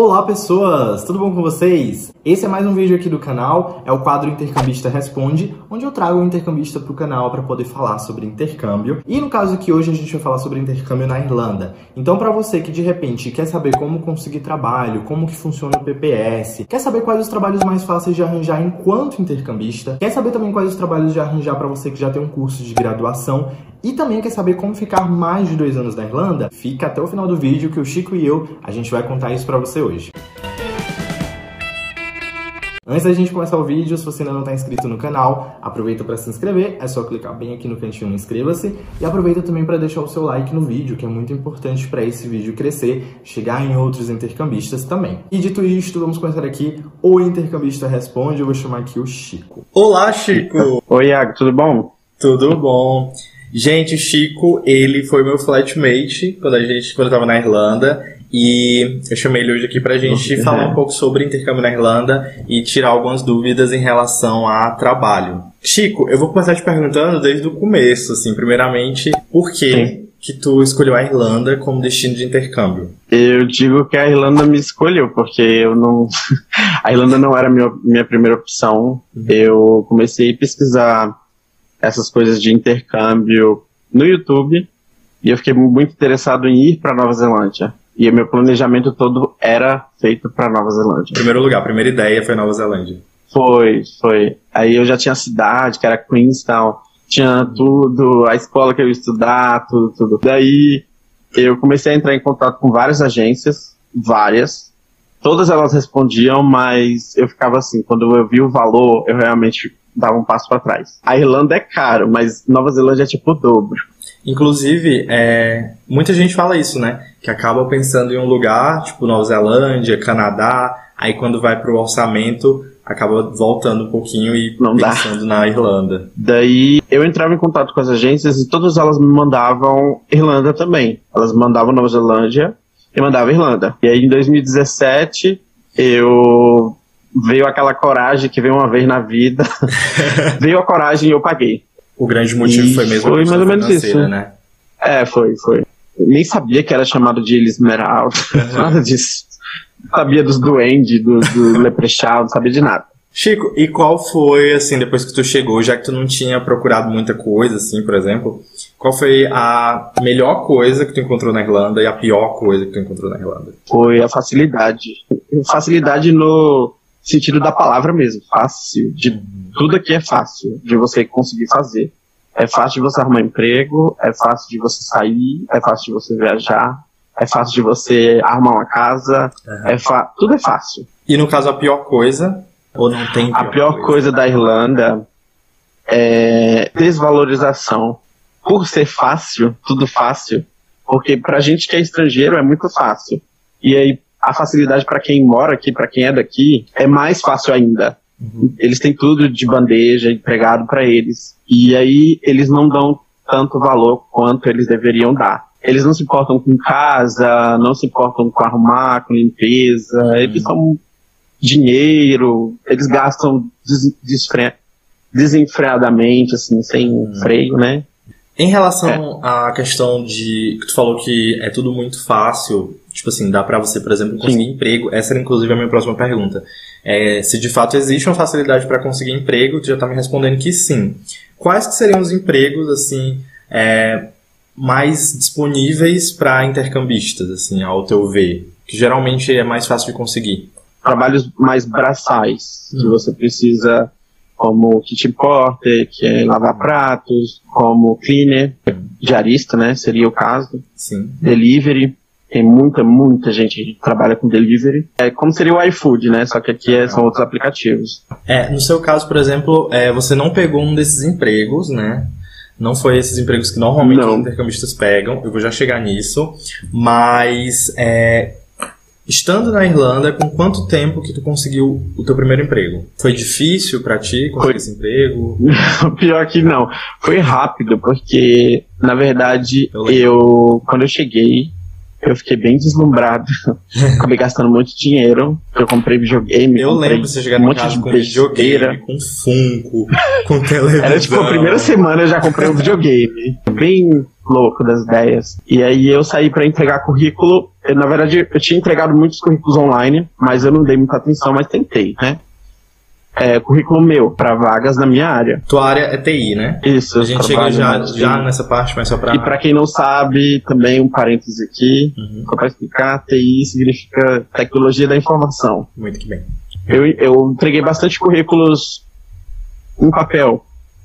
Olá pessoas, tudo bom com vocês? Esse é mais um vídeo aqui do canal, é o quadro Intercambista Responde, onde eu trago um intercambista para o canal para poder falar sobre intercâmbio. E no caso aqui hoje a gente vai falar sobre intercâmbio na Irlanda. Então para você que de repente quer saber como conseguir trabalho, como que funciona o PPS, quer saber quais os trabalhos mais fáceis de arranjar enquanto intercambista, quer saber também quais os trabalhos de arranjar para você que já tem um curso de graduação, e também quer saber como ficar mais de dois anos na Irlanda? Fica até o final do vídeo que o Chico e eu, a gente vai contar isso para você hoje. Antes da gente começar o vídeo, se você ainda não está inscrito no canal, aproveita para se inscrever, é só clicar bem aqui no cantinho inscreva-se e aproveita também para deixar o seu like no vídeo, que é muito importante para esse vídeo crescer, chegar em outros intercambistas também. E dito isto, vamos começar aqui o intercambista responde, eu vou chamar aqui o Chico. Olá, Chico! Oi, Iago, tudo bom? Tudo bom? Gente, o Chico, ele foi meu flatmate quando a gente, quando eu tava na Irlanda. E eu chamei ele hoje aqui pra gente uhum. falar um pouco sobre intercâmbio na Irlanda e tirar algumas dúvidas em relação a trabalho. Chico, eu vou começar te perguntando desde o começo, assim, primeiramente, por que Sim. que tu escolheu a Irlanda como destino de intercâmbio? Eu digo que a Irlanda me escolheu, porque eu não. a Irlanda não era minha, minha primeira opção. Uhum. Eu comecei a pesquisar essas coisas de intercâmbio no YouTube e eu fiquei muito interessado em ir para Nova Zelândia. E o meu planejamento todo era feito para Nova Zelândia. Primeiro lugar, a primeira ideia foi Nova Zelândia. Foi, foi. Aí eu já tinha a cidade, que era Queenstown, tinha tudo, a escola que eu ia estudar, tudo, tudo. Daí eu comecei a entrar em contato com várias agências, várias. Todas elas respondiam, mas eu ficava assim, quando eu vi o valor, eu realmente dava um passo para trás. A Irlanda é caro, mas Nova Zelândia é tipo o dobro. Inclusive, é, muita gente fala isso, né? Que acaba pensando em um lugar, tipo Nova Zelândia, Canadá, aí quando vai pro orçamento, acaba voltando um pouquinho e Não pensando dá. na Irlanda. Daí eu entrava em contato com as agências e todas elas me mandavam Irlanda também. Elas mandavam Nova Zelândia e mandavam Irlanda. E aí em 2017 eu veio aquela coragem que veio uma vez na vida. veio a coragem e eu paguei. O grande motivo e foi mesmo foi mais ou menos isso, né? É, foi, foi. nem sabia que era chamado de Esmeralda, nada disso. Sabia dos duendes, do, do leprechaun, não sabia de nada. Chico, e qual foi, assim, depois que tu chegou, já que tu não tinha procurado muita coisa, assim, por exemplo, qual foi a melhor coisa que tu encontrou na Irlanda e a pior coisa que tu encontrou na Irlanda? Foi a facilidade. Facilidade no, sentido da palavra mesmo, fácil, de tudo aqui é fácil de você conseguir fazer. É fácil de você arrumar emprego, é fácil de você sair, é fácil de você viajar, é fácil de você arrumar uma casa, é tudo é fácil. E no caso a pior coisa, ou não tem pior A pior coisa, coisa da Irlanda é desvalorização. Por ser fácil, tudo fácil, porque pra gente que é estrangeiro é muito fácil. E aí a facilidade para quem mora aqui, para quem é daqui, é mais fácil ainda. Uhum. Eles têm tudo de bandeja, empregado para eles. E aí eles não dão tanto valor quanto eles deveriam dar. Eles não se importam com casa, não se importam com arrumar, com limpeza. Uhum. Eles são dinheiro, eles gastam des desfre desenfreadamente, assim, sem uhum. freio, né? Em relação é. à questão de que tu falou que é tudo muito fácil, tipo assim, dá para você, por exemplo, conseguir Sim. emprego. Essa era inclusive a minha próxima pergunta. É, se de fato existe uma facilidade para conseguir emprego, tu já tá me respondendo que sim. Quais que seriam os empregos assim é, mais disponíveis para intercambistas, assim, ao teu ver, que geralmente é mais fácil de conseguir? Trabalhos mais braçais, hum. que você precisa como kit porter, que é lavar pratos, como cleaner, diarista, né, seria o caso. Sim. Delivery, tem muita, muita gente que trabalha com delivery. É como seria o iFood, né? Só que aqui é, são outros aplicativos. É, no seu caso, por exemplo, é, você não pegou um desses empregos, né? Não foi esses empregos que normalmente não. os intercambistas pegam, eu vou já chegar nisso. Mas é, Estando na Irlanda, com quanto tempo que tu conseguiu o teu primeiro emprego? Foi difícil para ti conseguir Foi... esse emprego? Pior que não. Foi rápido, porque, na verdade, eu, eu quando eu cheguei, eu fiquei bem deslumbrado. Acabei gastando muito dinheiro. Eu comprei videogame. Eu lembro você chegar um monte casa de com videogame, com Funko, com televisão. Era tipo, a primeira semana eu já comprei um videogame. Bem louco das ideias. E aí eu saí para entregar currículo. Eu, na verdade, eu tinha entregado muitos currículos online, mas eu não dei muita atenção, mas tentei, né? É, currículo meu, para vagas na minha área. Tua área é TI, né? Isso. A gente chega já, já nessa parte, mas só pra... E para quem não sabe, também um parêntese aqui, uhum. só para explicar, TI significa Tecnologia da Informação. Muito que bem. Eu, eu entreguei bastante currículos em papel,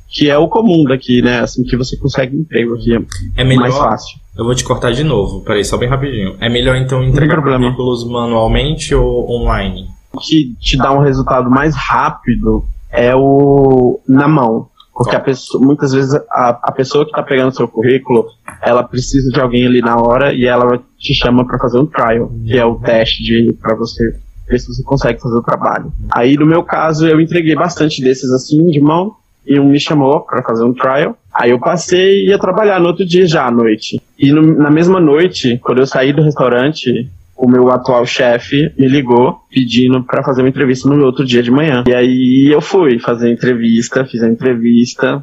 que é o comum daqui, né? Assim que você consegue emprego aqui. É melhor, mais fácil. Eu vou te cortar de novo, peraí, só bem rapidinho. É melhor então entregar currículos manualmente ou online? Que te dá um resultado mais rápido é o na mão. Porque a pessoa, muitas vezes a, a pessoa que está pegando seu currículo, ela precisa de alguém ali na hora e ela te chama para fazer um trial, que é o teste de para você ver se você consegue fazer o trabalho. Aí no meu caso eu entreguei bastante desses assim de mão e um me chamou para fazer um trial. Aí eu passei e ia trabalhar no outro dia já à noite. E no, na mesma noite, quando eu saí do restaurante, o meu atual chefe me ligou pedindo para fazer uma entrevista no outro dia de manhã. E aí eu fui fazer a entrevista, fiz a entrevista,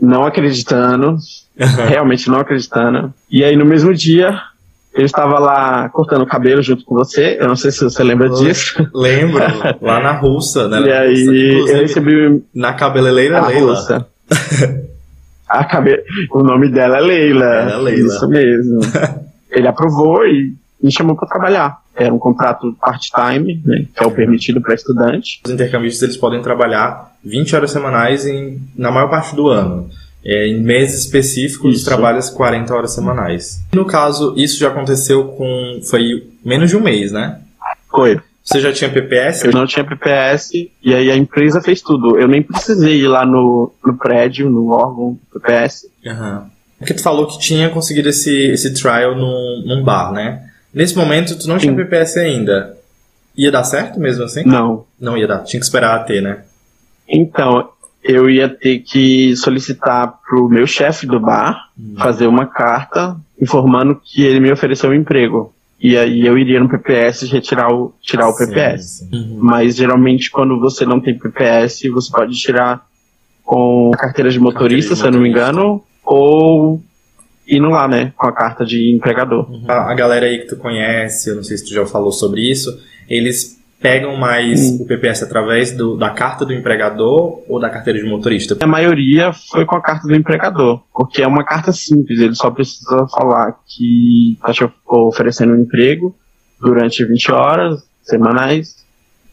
não acreditando, realmente não acreditando. E aí no mesmo dia eu estava lá cortando o cabelo junto com você. Eu não sei se você lembra disso. Lembro, lá na Russa, né? E aí eu recebi. Na cabeleireira a Leila. Russa. a cabe... O nome dela é Leila. É Leila. Isso mesmo. Ele aprovou e me chamou para trabalhar. Era um contrato part-time, né, que é o permitido para estudante. Os intercambistas eles podem trabalhar 20 horas semanais em, na maior parte do ano. É, em meses específicos, isso. trabalha 40 horas semanais. No caso, isso já aconteceu com. Foi menos de um mês, né? Foi. Você já tinha PPS? Eu não tinha PPS, e aí a empresa fez tudo. Eu nem precisei ir lá no, no prédio, no órgão PPS. Uhum. Porque tu falou que tinha conseguido esse, esse trial num, num bar, né? Nesse momento, tu não Sim. tinha PPS ainda. Ia dar certo mesmo assim? Não. Não ia dar. Tinha que esperar a ter, né? Então, eu ia ter que solicitar pro meu chefe do bar hum. fazer uma carta informando que ele me ofereceu um emprego. E aí eu iria no PPS retirar o, tirar o PPS. Sim, sim. Uhum. Mas geralmente quando você não tem PPS, você pode tirar com carteira de motorista, carteira de se eu não me engano, ou indo lá, né, com a carta de empregador. Uhum. A, a galera aí que tu conhece, eu não sei se tu já falou sobre isso, eles pegam mais hum. o PPS através do, da carta do empregador ou da carteira de motorista? A maioria foi com a carta do empregador, porque é uma carta simples, ele só precisa falar que está oferecendo um emprego durante 20 horas semanais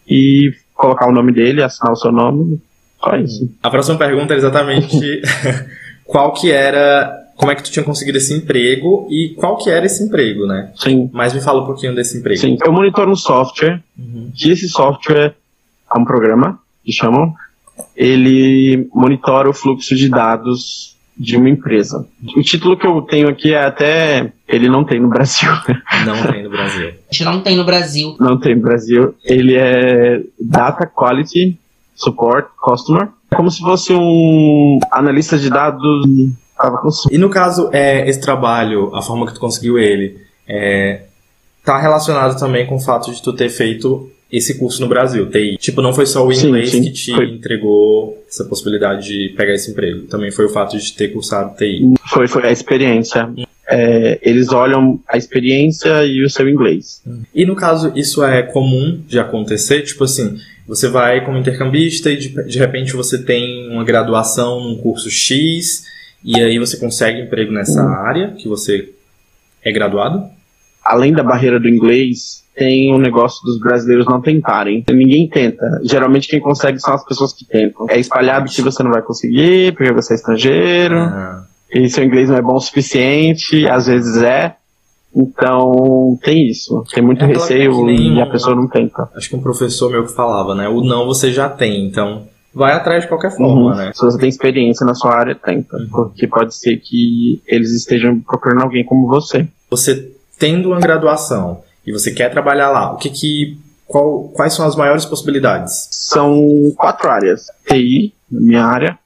e colocar o nome dele, assinar o seu nome, só isso. A próxima pergunta é exatamente qual que era como é que tu tinha conseguido esse emprego e qual que era esse emprego, né? Sim. Mas me fala um pouquinho desse emprego. Sim, eu monitoro um software, uhum. que esse software é um programa, que chamam, ele monitora o fluxo de dados de uma empresa. O título que eu tenho aqui é até. Ele não tem no Brasil. Não tem no Brasil. A gente não tem no Brasil. Não tem no Brasil. Ele é Data Quality Support Customer. É como se fosse um analista de dados e no caso, é, esse trabalho, a forma que tu conseguiu ele, é, tá relacionado também com o fato de tu ter feito esse curso no Brasil, TI. Tipo, não foi só o inglês sim, sim, que te foi. entregou essa possibilidade de pegar esse emprego. Também foi o fato de ter cursado TI. Foi, foi a experiência. É, eles olham a experiência e o seu inglês. E no caso, isso é comum de acontecer? Tipo assim, você vai como intercambista e de, de repente você tem uma graduação num curso X e aí você consegue emprego nessa área que você é graduado? Além da barreira do inglês, tem o um negócio dos brasileiros não tentarem. Ninguém tenta. Geralmente quem consegue são as pessoas que tentam. É espalhado que você não vai conseguir, porque você é estrangeiro, uhum. e seu inglês não é bom o suficiente, às vezes é. Então, tem isso. Tem muito é receio e a pessoa não tenta. Acho que um professor meu que falava, né? O não você já tem, então vai atrás de qualquer forma, uhum. né? Se você tem experiência na sua área, tenta. Uhum. Porque pode ser que eles estejam procurando alguém como você. Você tendo uma graduação e você quer trabalhar lá, o que que. Qual, quais são as maiores possibilidades? São quatro áreas. TI, minha área.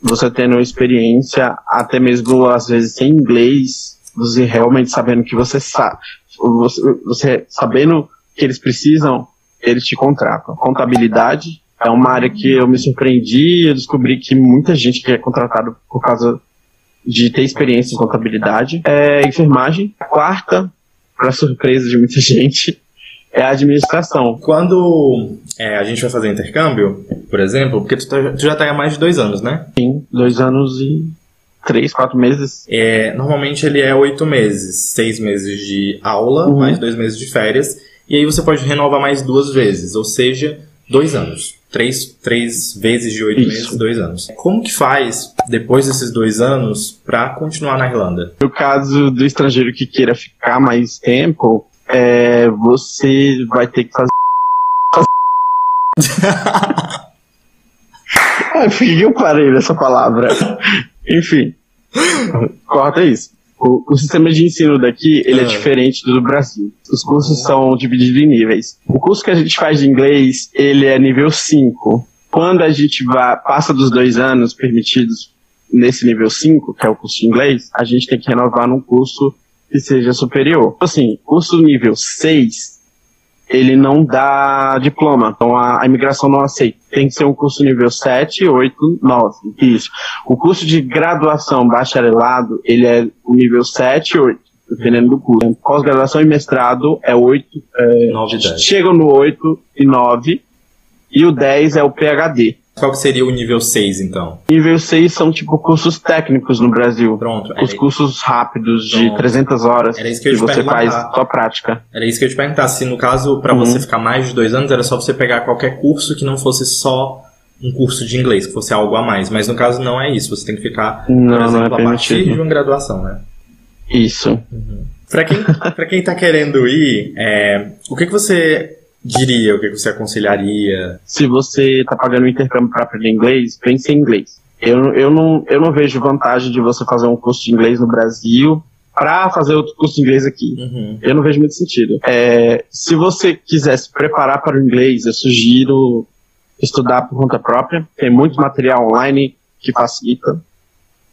Você tendo experiência, até mesmo às vezes sem inglês, você realmente sabendo que você sabe. Você, você sabendo que eles precisam, eles te contratam. Contabilidade, é uma área que eu me surpreendi, eu descobri que muita gente que é contratado por causa de ter experiência em contabilidade, é enfermagem. A quarta, para surpresa de muita gente, é a administração. Quando é, a gente vai fazer intercâmbio, por exemplo, porque tu, tá, tu já está há mais de dois anos, né? Sim, dois anos e três, quatro meses. É, normalmente ele é oito meses, seis meses de aula, uhum. mais dois meses de férias, e aí você pode renovar mais duas vezes, ou seja, dois anos. Três, três vezes de oito meses, dois anos. Como que faz, depois desses dois anos, para continuar na Irlanda? No caso do estrangeiro que queira ficar mais tempo, é, você vai ter que fazer. Ai, por que eu parei nessa palavra? Enfim, corta isso. O, o, sistema de ensino daqui, ele é. é diferente do Brasil. Os cursos são divididos em níveis. O curso que a gente faz de inglês, ele é nível 5. Quando a gente vai, passa dos dois anos permitidos nesse nível 5, que é o curso de inglês, a gente tem que renovar num curso que seja superior. Assim, curso nível 6, ele não dá diploma. Então a, a, imigração não aceita. Tem que ser um curso nível 7, 8, 9. Isso. O curso de graduação bacharelado, ele é o nível 7, 8, dependendo do curso. Pós-graduação e mestrado é 8. É, 9 e 10. Chegam no 8 e 9. E o 10 é o PHD. Qual seria o nível 6, então? Nível 6 são, tipo, cursos técnicos no Brasil. Pronto. Os cursos rápidos Pronto. de 300 horas era isso que, eu que você faz sua prática. Era isso que eu te perguntar. Se, no caso, para uhum. você ficar mais de dois anos, era só você pegar qualquer curso que não fosse só um curso de inglês, que fosse algo a mais. Mas, no caso, não é isso. Você tem que ficar, não, por exemplo, é a partir de uma graduação, né? Isso. Uhum. Para quem, pra quem tá querendo ir, é, o que, que você diria? O que você aconselharia? Se você está pagando um intercâmbio para aprender inglês, pense em inglês. Eu, eu, não, eu não vejo vantagem de você fazer um curso de inglês no Brasil para fazer outro curso de inglês aqui. Uhum. Eu não vejo muito sentido. É, se você quiser se preparar para o inglês, eu sugiro estudar por conta própria. Tem muito material online que facilita.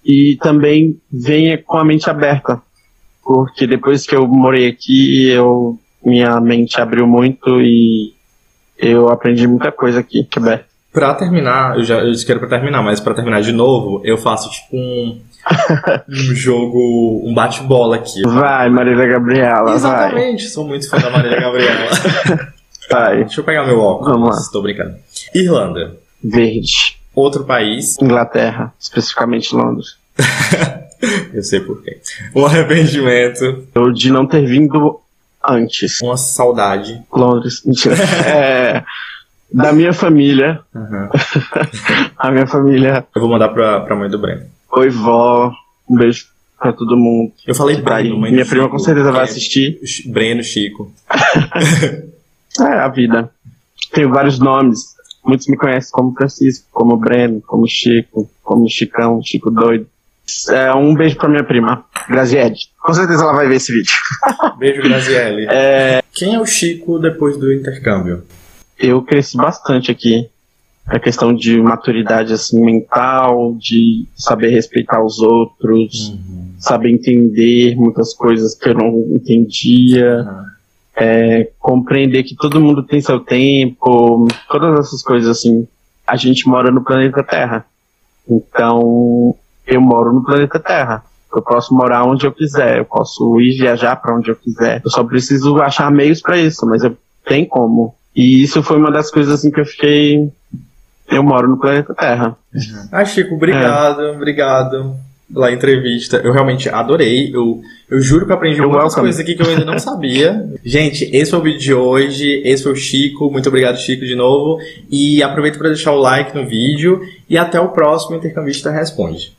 E também venha com a mente aberta. Porque depois que eu morei aqui, eu minha mente abriu muito e eu aprendi muita coisa aqui, Quebec. Pra terminar, eu já eu quero pra terminar, mas pra terminar de novo, eu faço tipo um, um jogo, um bate-bola aqui. Vai, Marília Gabriela, Exatamente, vai. sou muito fã da Marília Gabriela. vai. Deixa eu pegar meu óculos. Vamos lá. Estou brincando. Irlanda. Verde. Outro país. Inglaterra, especificamente Londres. eu sei por quê. Um arrependimento. Eu de não ter vindo antes. Uma saudade. Londres, mentira. é, da minha família. Uhum. a minha família. Eu vou mandar pra, pra mãe do Breno. Oi, vó. Um beijo pra todo mundo. Eu falei Breno, mãe Minha prima Chico, com certeza vai assistir. Breno, Chico. é a vida. Tenho vários nomes. Muitos me conhecem como Francisco, como Breno, como Chico, como Chicão, Chico Doido. É, um beijo pra minha prima, Graziele. Com certeza ela vai ver esse vídeo. Beijo, Graziele. É... Quem é o Chico depois do intercâmbio? Eu cresci bastante aqui. A questão de maturidade assim, mental, de saber respeitar os outros, uhum. saber entender muitas coisas que eu não entendia. Uhum. É, compreender que todo mundo tem seu tempo, todas essas coisas assim. A gente mora no planeta Terra. Então, eu moro no planeta Terra. Eu posso morar onde eu quiser, eu posso ir viajar para onde eu quiser. Eu só preciso achar meios para isso, mas eu tenho como. E isso foi uma das coisas assim que eu fiquei. Eu moro no planeta Terra. Uhum. Ah, Chico, obrigado, é. obrigado pela entrevista. Eu realmente adorei. Eu, eu juro que eu aprendi muitas welcome. coisas aqui que eu ainda não sabia. Gente, esse foi o vídeo de hoje. Esse foi o Chico. Muito obrigado, Chico, de novo. E aproveito para deixar o like no vídeo. E até o próximo Intercambista Responde.